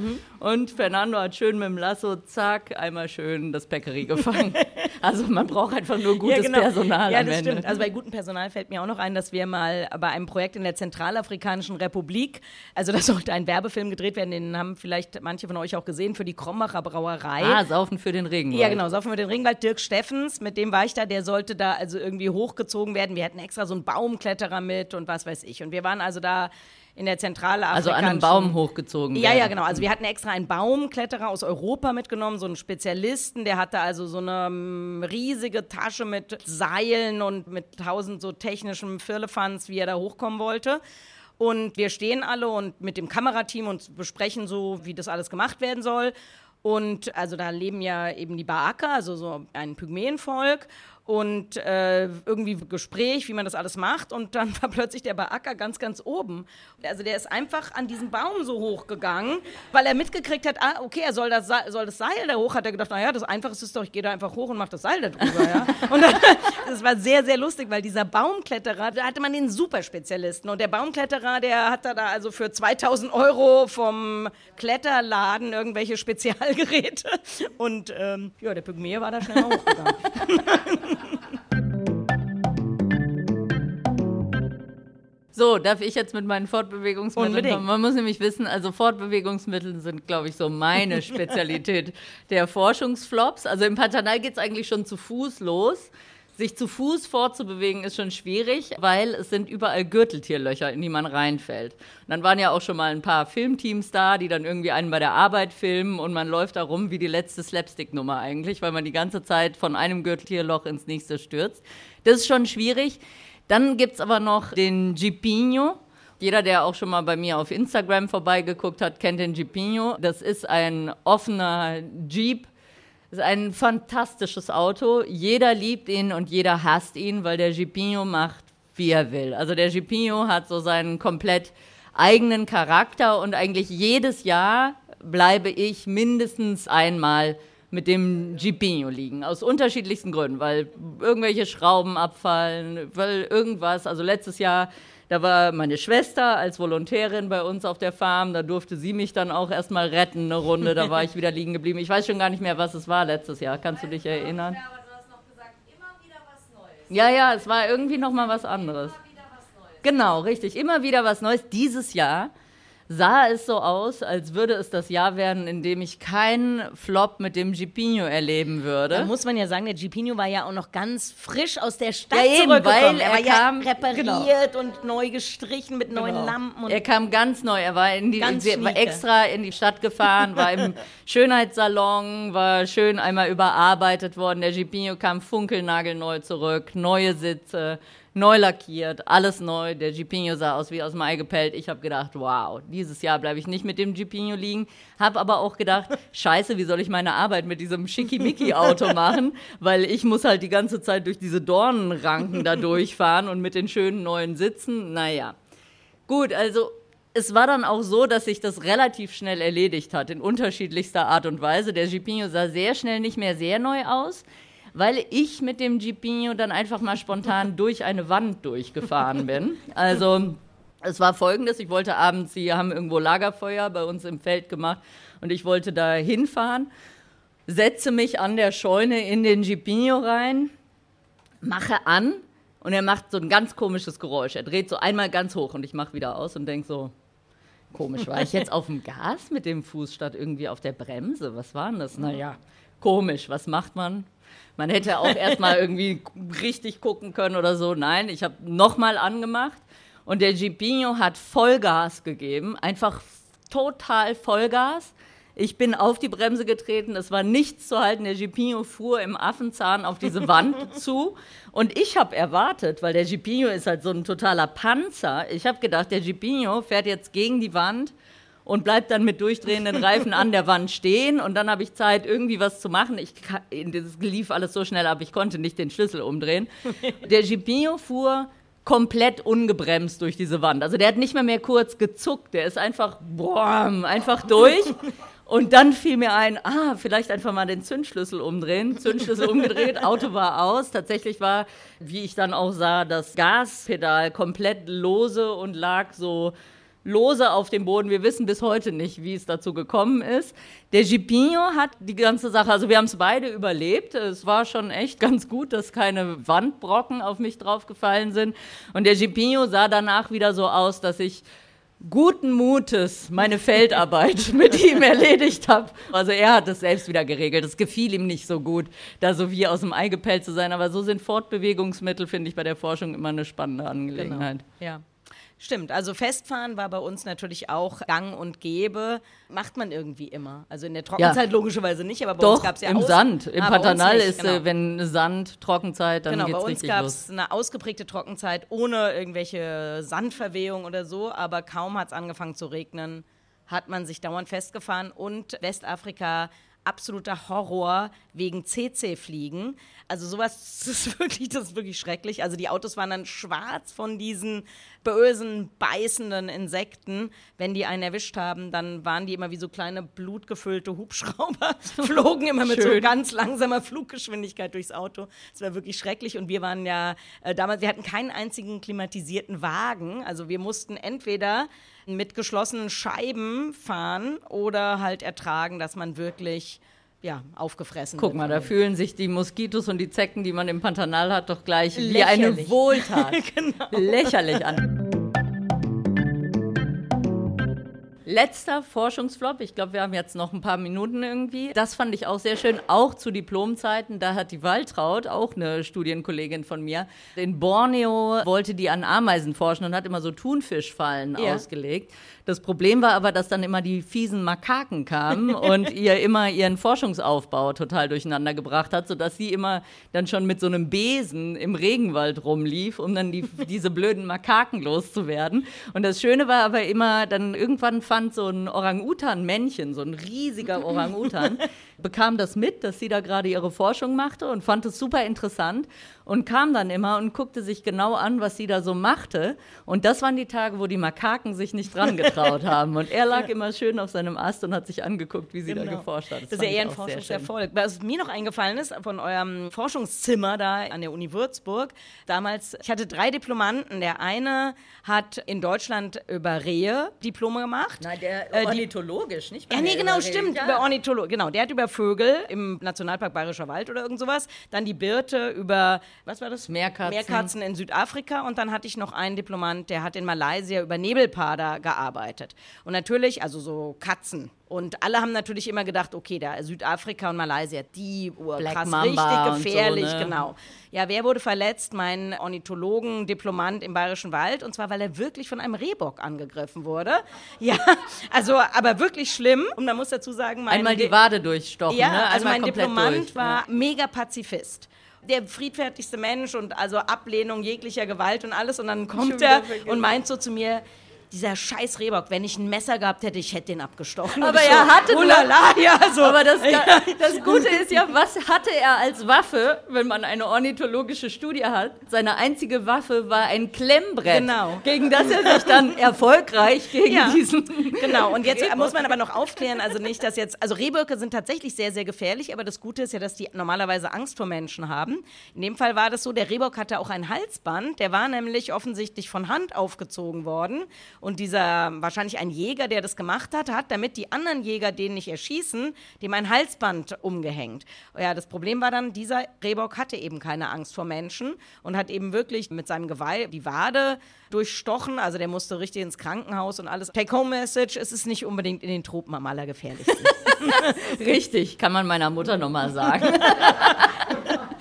[SPEAKER 1] und Fernando hat schön mit dem Lasso, zack, einmal schön das Peccary gefangen. Also man braucht einfach nur gutes Personal
[SPEAKER 2] Ja, das stimmt. Also bei gutem Personal fällt mir auch noch ein, dass wir mal bei einem Projekt in der Zentralafrikanischen Republik, also da sollte ein Werbefilm gedreht werden, den haben vielleicht manche von euch auch gesehen, für die Krombacher Brauerei.
[SPEAKER 1] Ah, Saufen für den Regenwald.
[SPEAKER 2] Ja, genau, saufen wir den Ringwald. Dirk Steffens, mit dem war ich da, der sollte da also irgendwie hochgezogen werden. Wir hatten extra so einen Baumkletterer mit und was weiß ich. Und wir waren also da in der Zentrale
[SPEAKER 1] Also an einem Baum hochgezogen
[SPEAKER 2] Ja,
[SPEAKER 1] werden.
[SPEAKER 2] ja, genau. Also wir hatten extra einen Baumkletterer aus Europa mitgenommen, so einen Spezialisten, der hatte also so eine ähm, riesige Tasche mit Seilen und mit tausend so technischem Firlefanz, wie er da hochkommen wollte. Und wir stehen alle und mit dem Kamerateam und besprechen so, wie das alles gemacht werden soll. Und also da leben ja eben die Baaka, also so ein Pygmäenvolk. Und äh, irgendwie Gespräch, wie man das alles macht. Und dann war plötzlich der Baaka ganz, ganz oben. Also der ist einfach an diesen Baum so hochgegangen, weil er mitgekriegt hat, ah, okay, er soll das, soll das Seil da hoch. Hat er gedacht, naja, das Einfachste ist doch, ich gehe da einfach hoch und mache das Seil da drüber. Ja? Und dann, das war sehr, sehr lustig, weil dieser Baumkletterer, da hatte man den Superspezialisten. Und der Baumkletterer, der hat da also für 2000 Euro vom Kletterladen irgendwelche Spezialgeräte. Und ähm, ja, der Pygmäe war da schnell mal hochgegangen.
[SPEAKER 1] So, darf ich jetzt mit meinen Fortbewegungsmitteln
[SPEAKER 2] Unbedingt.
[SPEAKER 1] kommen? Man muss nämlich wissen, also Fortbewegungsmittel sind, glaube ich, so meine Spezialität der Forschungsflops. Also im Pantanal geht es eigentlich schon zu Fuß los. Sich zu Fuß fortzubewegen ist schon schwierig, weil es sind überall Gürteltierlöcher, in die man reinfällt. Und dann waren ja auch schon mal ein paar Filmteams da, die dann irgendwie einen bei der Arbeit filmen und man läuft da rum wie die letzte Slapstick-Nummer eigentlich, weil man die ganze Zeit von einem Gürteltierloch ins nächste stürzt. Das ist schon schwierig. Dann gibt es aber noch den Jeepinho. Jeder, der auch schon mal bei mir auf Instagram vorbeigeguckt hat, kennt den Jeepinho. Das ist ein offener Jeep. Das ist ein fantastisches Auto. Jeder liebt ihn und jeder hasst ihn, weil der Jeepinho macht, wie er will. Also der Jeepinho hat so seinen komplett eigenen Charakter und eigentlich jedes Jahr bleibe ich mindestens einmal mit dem Jeepinho liegen. Aus unterschiedlichsten Gründen, weil irgendwelche Schrauben abfallen, weil irgendwas. Also letztes Jahr, da war meine Schwester als Volontärin bei uns auf der Farm. Da durfte sie mich dann auch erstmal retten, eine Runde. Da war ich wieder liegen geblieben. Ich weiß schon gar nicht mehr, was es war letztes Jahr. Kannst du dich erinnern? Ja, ja, es war irgendwie noch mal was anderes. Genau, richtig. Immer wieder was Neues. Dieses Jahr sah es so aus, als würde es das Jahr werden, in dem ich keinen Flop mit dem Jeepinho erleben würde.
[SPEAKER 2] Da muss man ja sagen, der Jeepinho war ja auch noch ganz frisch aus der Stadt
[SPEAKER 1] Ja, eben,
[SPEAKER 2] zurückgekommen.
[SPEAKER 1] weil
[SPEAKER 2] er
[SPEAKER 1] er
[SPEAKER 2] war
[SPEAKER 1] kam-
[SPEAKER 2] ja repariert und neu gestrichen mit neuen
[SPEAKER 1] Genau.
[SPEAKER 2] Lampen. Und
[SPEAKER 1] er kam ganz neu. Er war, in die, sie- war extra in die Stadt gefahren, war im Schönheitssalon, war schön einmal überarbeitet worden. Der Jeepinho kam funkelnagelneu zurück, neue Sitze, neu lackiert, alles neu. Der Jeepinho sah aus wie aus dem Ei gepellt. Ich habe gedacht, wow, dieses Jahr bleibe ich nicht mit dem Jeepinho liegen. Habe aber auch gedacht, scheiße, wie soll ich meine Arbeit mit diesem Schickimicki-Auto machen? Weil ich muss halt die ganze Zeit durch diese Dornenranken da durchfahren und mit den schönen neuen Sitzen. Naja. Gut, also es war dann auch so, dass sich das relativ schnell erledigt hat, in unterschiedlichster Art und Weise. Der Jeepinho sah sehr schnell nicht mehr sehr neu aus, weil ich mit dem Jeepinho dann einfach mal spontan durch eine Wand durchgefahren bin. Also es war folgendes, ich wollte abends, sie haben irgendwo Lagerfeuer bei uns im Feld gemacht und ich wollte da hinfahren, setze mich an der Scheune in den Jeepinho rein, mache an und er macht so ein ganz komisches Geräusch. Er dreht so einmal ganz hoch und ich mache wieder aus und denke so, komisch, war ich jetzt auf dem Gas mit dem Fuß statt irgendwie auf der Bremse? Was war denn das? Naja, komisch, was macht man? Man hätte auch erstmal irgendwie richtig gucken können oder so. Nein, ich habe nochmal angemacht und der Jeepinho hat Vollgas gegeben, einfach total Vollgas. Ich bin auf die Bremse getreten, es war nichts zu halten. Der Jeepinho fuhr im Affenzahn auf diese Wand zu. Und ich habe erwartet, weil der Jeepinho ist halt so ein totaler Panzer. Ich habe gedacht, der Jeepinho fährt jetzt gegen die Wand und bleibt dann mit durchdrehenden Reifen an der Wand stehen. Und dann habe ich Zeit, irgendwie was zu machen. Ich, das lief alles so schnell ab, ich konnte nicht den Schlüssel umdrehen. Der Jeepinho fuhr komplett ungebremst durch diese Wand. Also der hat nicht mehr mehr kurz gezuckt, der ist einfach, boah, einfach durch. Und dann fiel mir ein, ah, vielleicht einfach mal den Zündschlüssel umdrehen. Zündschlüssel umgedreht, Auto war aus. Tatsächlich war, wie ich dann auch sah, das Gaspedal komplett lose und lag so lose auf dem Boden. Wir wissen bis heute nicht, wie es dazu gekommen ist. Der Jeepinho hat die ganze Sache, also wir haben es beide überlebt. Es war schon echt ganz gut, dass keine Wandbrocken auf mich draufgefallen sind. Und der Jeepinho sah danach wieder so aus, dass ich guten Mutes meine Feldarbeit mit ihm erledigt habe. Also er hat es selbst wieder geregelt. Es gefiel ihm nicht so gut, da so wie aus dem Ei gepellt zu sein. Aber so sind Fortbewegungsmittel, finde ich, bei der Forschung immer eine spannende Angelegenheit.
[SPEAKER 2] Ja. Stimmt, also Festfahren war bei uns natürlich auch gang und gäbe. Macht man irgendwie immer. Also in der Trockenzeit logischerweise nicht, aber bei uns
[SPEAKER 1] Doch,
[SPEAKER 2] gab es ja
[SPEAKER 1] im
[SPEAKER 2] Aus-
[SPEAKER 1] Sand. Im
[SPEAKER 2] Ah, bei uns
[SPEAKER 1] Pantanal
[SPEAKER 2] nicht,
[SPEAKER 1] ist,
[SPEAKER 2] genau.
[SPEAKER 1] äh, wenn Sand, Trockenzeit, dann
[SPEAKER 2] Genau, bei
[SPEAKER 1] geht's
[SPEAKER 2] uns
[SPEAKER 1] richtig
[SPEAKER 2] gab
[SPEAKER 1] los.
[SPEAKER 2] es eine ausgeprägte Trockenzeit ohne irgendwelche Sandverwehung oder so, aber kaum hat es angefangen zu regnen, hat man sich dauernd festgefahren und Westafrika absoluter Horror wegen CC-Fliegen. Also sowas das ist wirklich, das ist wirklich schrecklich. Also die Autos waren dann schwarz von diesen bösen, beißenden Insekten. Wenn die einen erwischt haben, dann waren die immer wie so kleine blutgefüllte Hubschrauber, flogen immer mit
[SPEAKER 1] Schön.
[SPEAKER 2] so ganz langsamer Fluggeschwindigkeit durchs Auto. Das war wirklich schrecklich. Und wir waren ja äh, damals, wir hatten keinen einzigen klimatisierten Wagen. Also wir mussten entweder mit geschlossenen Scheiben fahren oder halt ertragen, dass man wirklich ja, aufgefressen
[SPEAKER 1] Guck mal, da fühlen sich die Moskitos und die Zecken, die man im Pantanal hat, doch gleich wie eine
[SPEAKER 2] Lächerlich.
[SPEAKER 1] Wohltat.
[SPEAKER 2] Genau.
[SPEAKER 1] Lächerlich an. Letzter Forschungsflop, ich glaube, wir haben jetzt noch ein paar Minuten irgendwie. Das fand ich auch sehr schön, auch zu Diplomzeiten. Da hat die Waltraud, auch eine Studienkollegin von mir, in Borneo wollte die an Ameisen forschen und hat immer so Thunfischfallen
[SPEAKER 2] Ja.
[SPEAKER 1] ausgelegt. Das Problem war aber, dass dann immer die fiesen Makaken kamen und ihr immer ihren Forschungsaufbau total durcheinander gebracht hat, sodass sie immer dann schon mit so einem Besen im Regenwald rumlief, um dann die, diese blöden Makaken loszuwerden. Und das Schöne war aber immer, dann irgendwann fand so ein Orang-Utan-Männchen, so ein riesiger Orang-Utan, bekam das mit, dass sie da gerade ihre Forschung machte und fand es super interessant und kam dann immer und guckte sich genau an, was sie da so machte. Und das waren die Tage, wo die Makaken sich nicht dran getraut haben. Und er lag immer schön auf seinem Ast und hat sich angeguckt, wie sie da
[SPEAKER 2] Genau.
[SPEAKER 1] geforscht hat.
[SPEAKER 2] Das ist
[SPEAKER 1] fand
[SPEAKER 2] ja eher ein. Forschungserfolg. Was mir noch eingefallen ist von eurem Forschungszimmer da an der Uni Würzburg, damals, ich hatte drei Diplomanten. Der eine hat in Deutschland über Rehe Diplome gemacht.
[SPEAKER 1] Nein, der
[SPEAKER 2] Äh, die-
[SPEAKER 1] ornithologisch, nicht?
[SPEAKER 2] Ja, nee, genau, stimmt.
[SPEAKER 1] Ja.
[SPEAKER 2] Über Ornitholo genau, der hat über Vögel im Nationalpark Bayerischer Wald oder irgend sowas. Dann die Birte über, was war das?
[SPEAKER 1] Meerkatzen.
[SPEAKER 2] Meerkatzen in Südafrika. Und dann hatte ich noch einen Diplomant, der hat in Malaysia über Nebelpader gearbeitet. Und natürlich, also so Katzen. Und alle haben natürlich immer gedacht, okay, da Südafrika und Malaysia, die oh,
[SPEAKER 1] Black
[SPEAKER 2] krass,
[SPEAKER 1] Mamba
[SPEAKER 2] richtig gefährlich,
[SPEAKER 1] so, ne?
[SPEAKER 2] genau. Ja, wer wurde verletzt? Mein Ornithologen-Diplomant im Bayerischen Wald. Und zwar, weil er wirklich von einem Rehbock angegriffen wurde. Ja, also, aber wirklich schlimm. Und man muss dazu sagen, mein
[SPEAKER 1] Einmal die
[SPEAKER 2] Di-
[SPEAKER 1] Wade durchstochen,
[SPEAKER 2] ja,
[SPEAKER 1] ne?
[SPEAKER 2] also
[SPEAKER 1] Einmal
[SPEAKER 2] mein
[SPEAKER 1] komplett
[SPEAKER 2] Diplomant
[SPEAKER 1] durch.
[SPEAKER 2] war mega Pazifist. Der friedfertigste Mensch und also Ablehnung jeglicher Gewalt und alles. Und dann kommt er und meint so zu mir, dieser scheiß Rehbock, wenn ich ein Messer gehabt hätte, ich hätte den abgestochen.
[SPEAKER 1] Aber er hatte
[SPEAKER 2] oh
[SPEAKER 1] nur-
[SPEAKER 2] la la, ja, so.
[SPEAKER 1] Aber das, das Gute ist ja, was hatte er als Waffe, wenn man eine ornithologische Studie hat? Seine einzige Waffe war ein Klemmbrett,
[SPEAKER 2] Genau.
[SPEAKER 1] gegen das er sich dann erfolgreich gegen
[SPEAKER 2] Ja.
[SPEAKER 1] diesen...
[SPEAKER 2] Genau, und jetzt
[SPEAKER 1] Rehbock-
[SPEAKER 2] muss man aber noch aufklären, also nicht, dass jetzt, also Rehböcke sind tatsächlich sehr, sehr gefährlich, aber das Gute ist ja, dass die normalerweise Angst vor Menschen haben. In dem Fall war das so, der Rehbock hatte auch ein Halsband, der war nämlich offensichtlich von Hand aufgezogen worden und dieser, wahrscheinlich ein Jäger, der das gemacht hat, hat, damit die anderen Jäger den nicht erschießen, dem ein Halsband umgehängt. Ja, das Problem war dann, dieser Rehbock hatte eben keine Angst vor Menschen und hat eben wirklich mit seinem Geweih die Wade durchstochen, also der musste richtig ins Krankenhaus und alles. Take-Home-Message, es ist nicht unbedingt in den Tropen am allergefährlichsten.
[SPEAKER 1] Richtig, kann man meiner Mutter nochmal sagen.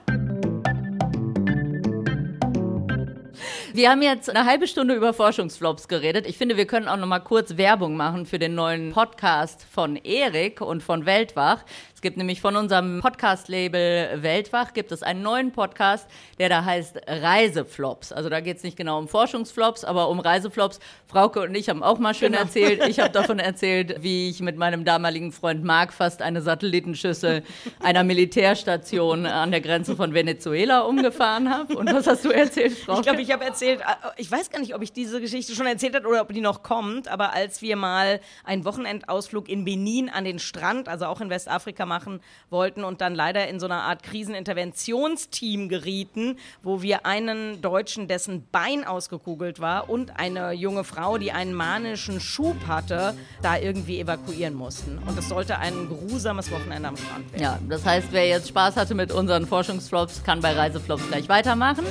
[SPEAKER 1] Wir haben jetzt eine halbe Stunde über Forschungsflops geredet. Ich finde, wir können auch noch mal kurz Werbung machen für den neuen Podcast von Erik und von Weltwach. Es gibt nämlich von unserem Podcast-Label Weltwach gibt es einen neuen Podcast, der da heißt Reiseflops. Also da geht es nicht genau um Forschungsflops, aber um Reiseflops. Frauke und ich haben auch mal schön
[SPEAKER 2] Genau.
[SPEAKER 1] erzählt. Ich habe davon erzählt, wie ich mit meinem damaligen Freund Marc fast eine Satellitenschüssel einer Militärstation an der Grenze von Venezuela umgefahren habe. Und was hast du erzählt, Frauke?
[SPEAKER 2] Ich glaube, ich habe erzählt, äh, ich weiß gar nicht, ob ich diese Geschichte schon erzählt habe oder ob die noch kommt, aber als wir mal einen Wochenendausflug in Benin an den Strand, also auch in Westafrika machen wollten und dann leider in so einer Art Kriseninterventionsteam gerieten, wo wir einen Deutschen, dessen Bein ausgekugelt war und eine junge Frau, die einen manischen Schub hatte, da irgendwie evakuieren mussten. Und es sollte ein grusames Wochenende am Strand werden.
[SPEAKER 1] Ja, das heißt, wer jetzt Spaß hatte mit unseren Forschungsflops, kann bei Reiseflops gleich weitermachen.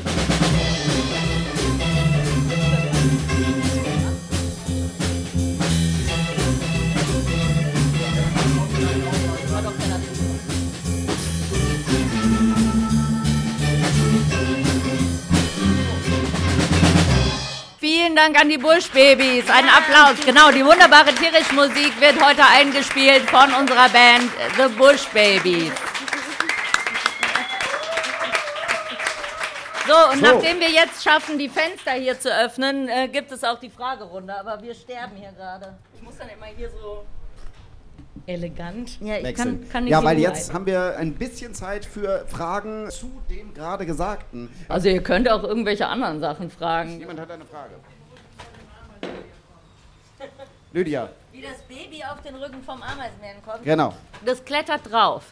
[SPEAKER 1] Vielen Dank an die Buschbabys. Einen Applaus. Genau, die wunderbare tierische Musik wird heute eingespielt von unserer Band The Bushbabies. So, und
[SPEAKER 3] So.
[SPEAKER 1] nachdem wir jetzt schaffen, die Fenster hier zu öffnen, äh, gibt es auch die Fragerunde. Aber wir sterben hier gerade. Ich muss dann immer hier so.
[SPEAKER 2] Elegant.
[SPEAKER 1] Ja, ich kann, kann nicht
[SPEAKER 3] ja, weil jetzt haben wir ein bisschen Zeit für Fragen zu dem gerade Gesagten.
[SPEAKER 1] Also ihr könnt auch irgendwelche anderen Sachen fragen.
[SPEAKER 3] Jemand hat eine Frage. Lydia,
[SPEAKER 1] Wie das Baby auf den Rücken vom Ameisenbären kommt.
[SPEAKER 3] genau.
[SPEAKER 1] Das klettert drauf.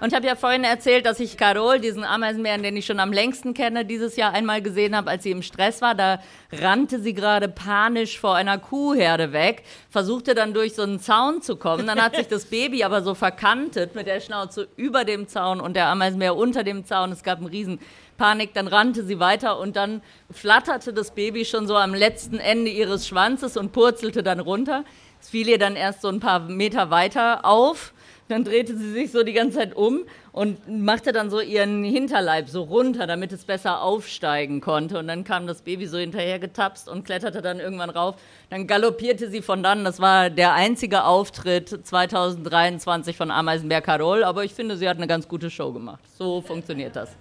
[SPEAKER 1] Und ich habe ja vorhin erzählt, dass ich Carol, diesen Ameisenbären, den ich schon am längsten kenne, dieses Jahr einmal gesehen habe, als sie im Stress war. Da rannte sie gerade panisch vor einer Kuhherde weg, versuchte dann durch so einen Zaun zu kommen. Dann hat sich das Baby aber so verkantet mit der Schnauze über dem Zaun und der Ameisenbär unter dem Zaun. Es gab einen riesen Panik, dann rannte sie weiter und dann flatterte das Baby schon so am letzten Ende ihres Schwanzes und purzelte dann runter. Es fiel ihr dann erst so ein paar Meter weiter auf. Dann drehte sie sich so die ganze Zeit um und machte dann so ihren Hinterleib so runter, damit es besser aufsteigen konnte. Und dann kam das Baby so hinterher getapst und kletterte dann irgendwann rauf. Dann galoppierte sie von dann. Das war der einzige Auftritt 2023 von Ameisenbär Carol. Aber ich finde, sie hat eine ganz gute Show gemacht. So funktioniert das.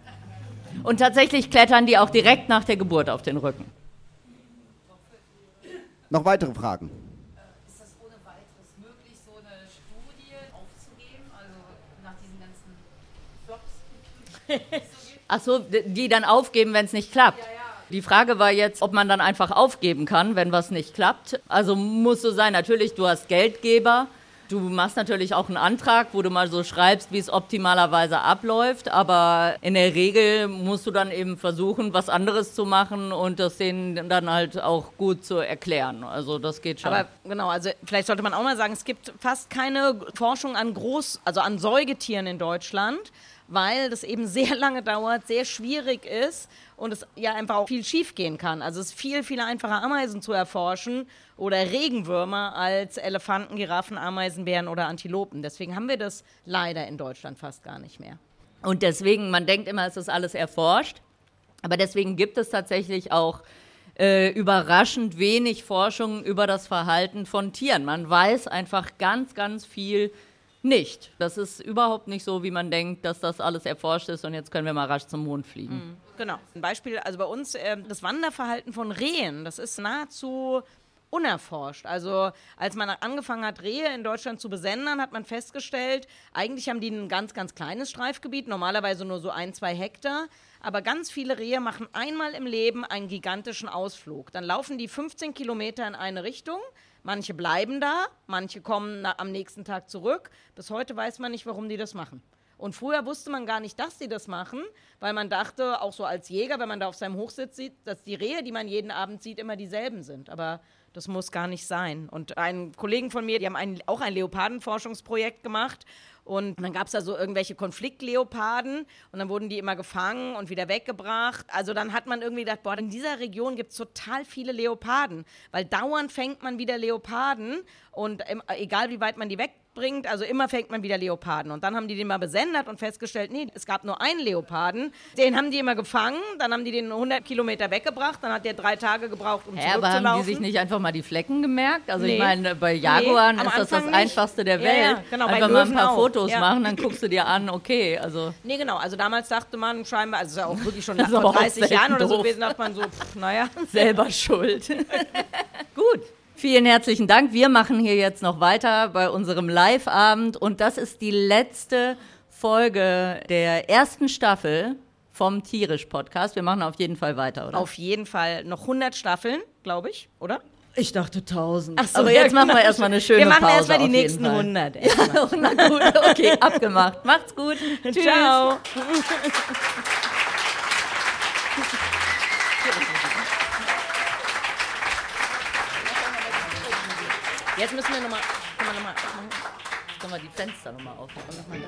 [SPEAKER 1] Und tatsächlich klettern die auch direkt nach der Geburt auf den Rücken.
[SPEAKER 3] Noch weitere Fragen?
[SPEAKER 4] Ist das ohne weiteres möglich, so eine Studie aufzugeben? Also nach diesen ganzen Flops?
[SPEAKER 1] Ach so, die dann aufgeben, wenn es nicht klappt. Die Frage war jetzt, ob man dann einfach aufgeben kann, wenn was nicht klappt. Also muss so sein, natürlich, du hast Geldgeber. Du machst natürlich auch einen Antrag, wo du mal so schreibst, wie es optimalerweise abläuft. Aber in der Regel musst du dann eben versuchen, was anderes zu machen und das denen dann halt auch gut zu erklären. Also das geht schon.
[SPEAKER 2] Aber genau, also vielleicht sollte man auch mal sagen, es gibt fast keine Forschung an Groß, also an Säugetieren in Deutschland, weil das eben sehr lange dauert, sehr schwierig ist und es ja einfach auch viel schiefgehen kann. Also es ist viel, viel einfacher, Ameisen zu erforschen oder Regenwürmer als Elefanten, Giraffen, Ameisenbären oder Antilopen. Deswegen haben wir das leider in Deutschland fast gar nicht mehr.
[SPEAKER 1] Und deswegen, man denkt immer, es ist alles erforscht. Aber deswegen gibt es tatsächlich auch äh, überraschend wenig Forschung über das Verhalten von Tieren. Man weiß einfach ganz, ganz viel nicht. Das ist überhaupt nicht so, wie man denkt, dass das alles erforscht ist und jetzt können wir mal rasch zum Mond fliegen.
[SPEAKER 2] Genau. Ein Beispiel, also bei uns, äh, das Wanderverhalten von Rehen, das ist nahezu unerforscht. Also als man angefangen hat, Rehe in Deutschland zu besendern, hat man festgestellt, eigentlich haben die ein ganz, ganz kleines Streifgebiet, normalerweise nur so ein, zwei Hektar. Aber ganz viele Rehe machen einmal im Leben einen gigantischen Ausflug. Dann laufen die 15 Kilometer in eine Richtung. Manche bleiben da, manche kommen am nächsten Tag zurück. Bis heute weiß man nicht, warum die das machen. Und früher wusste man gar nicht, dass sie das machen, weil man dachte, auch so als Jäger, wenn man da auf seinem Hochsitz sieht, dass die Rehe, die man jeden Abend sieht, immer dieselben sind. Aber das muss gar nicht sein. Und ein Kollegen von mir, die haben ein, auch ein Leopardenforschungsprojekt gemacht. Und dann gab es da so irgendwelche Konfliktleoparden und dann wurden die immer gefangen und wieder weggebracht. Also dann hat man irgendwie gedacht, boah, in dieser Region gibt es total viele Leoparden, weil dauernd fängt man wieder Leoparden und egal wie weit man die wegbringt, also immer fängt man wieder Leoparden. Und dann haben die den mal besendet und festgestellt, nee, es gab nur einen Leoparden. Den haben die immer gefangen, dann haben die den 100 Kilometer weggebracht, dann hat der drei Tage gebraucht, um
[SPEAKER 1] Hä, aber
[SPEAKER 2] zurückzulaufen.
[SPEAKER 1] haben die sich nicht einfach mal die Flecken gemerkt? Also ich
[SPEAKER 2] Nee.
[SPEAKER 1] meine, bei Jaguaren
[SPEAKER 2] Nee,
[SPEAKER 1] ist das das
[SPEAKER 2] Anfang nicht.
[SPEAKER 1] Einfachste der
[SPEAKER 2] Ja,
[SPEAKER 1] Welt.
[SPEAKER 2] ja, genau, bei
[SPEAKER 1] einfach mal ein paar
[SPEAKER 2] auch.
[SPEAKER 1] Fotos
[SPEAKER 2] Ja.
[SPEAKER 1] machen, dann guckst du dir an, okay, also
[SPEAKER 2] Nee, genau. Also damals dachte man scheinbar, also es ist ja auch wirklich schon
[SPEAKER 1] Das aber auch
[SPEAKER 2] 30
[SPEAKER 1] selten
[SPEAKER 2] Jahren oder so gewesen, dachte man so, pff, naja.
[SPEAKER 1] selber schuld. Vielen herzlichen Dank. Wir machen hier jetzt noch weiter bei unserem Live-Abend und das ist die letzte Folge der ersten Staffel vom Tierisch-Podcast. Wir machen auf jeden Fall weiter, oder?
[SPEAKER 2] Auf jeden Fall noch 100 Staffeln, glaube ich, oder?
[SPEAKER 1] ich dachte 1000.
[SPEAKER 2] Ach so,
[SPEAKER 1] Aber
[SPEAKER 2] ja,
[SPEAKER 1] jetzt machen wir erstmal eine schöne
[SPEAKER 2] Wir machen
[SPEAKER 1] Pause.
[SPEAKER 2] erstmal die nächsten
[SPEAKER 1] Fall.
[SPEAKER 2] 100. erstmal.
[SPEAKER 1] Na gut, okay, abgemacht. Macht's gut. Tschüss.
[SPEAKER 2] Ciao. Jetzt müssen wir nochmal. Können wir noch mal aufmachen?
[SPEAKER 1] Sollen wir die Fenster nochmal aufmachen? Mach mal da.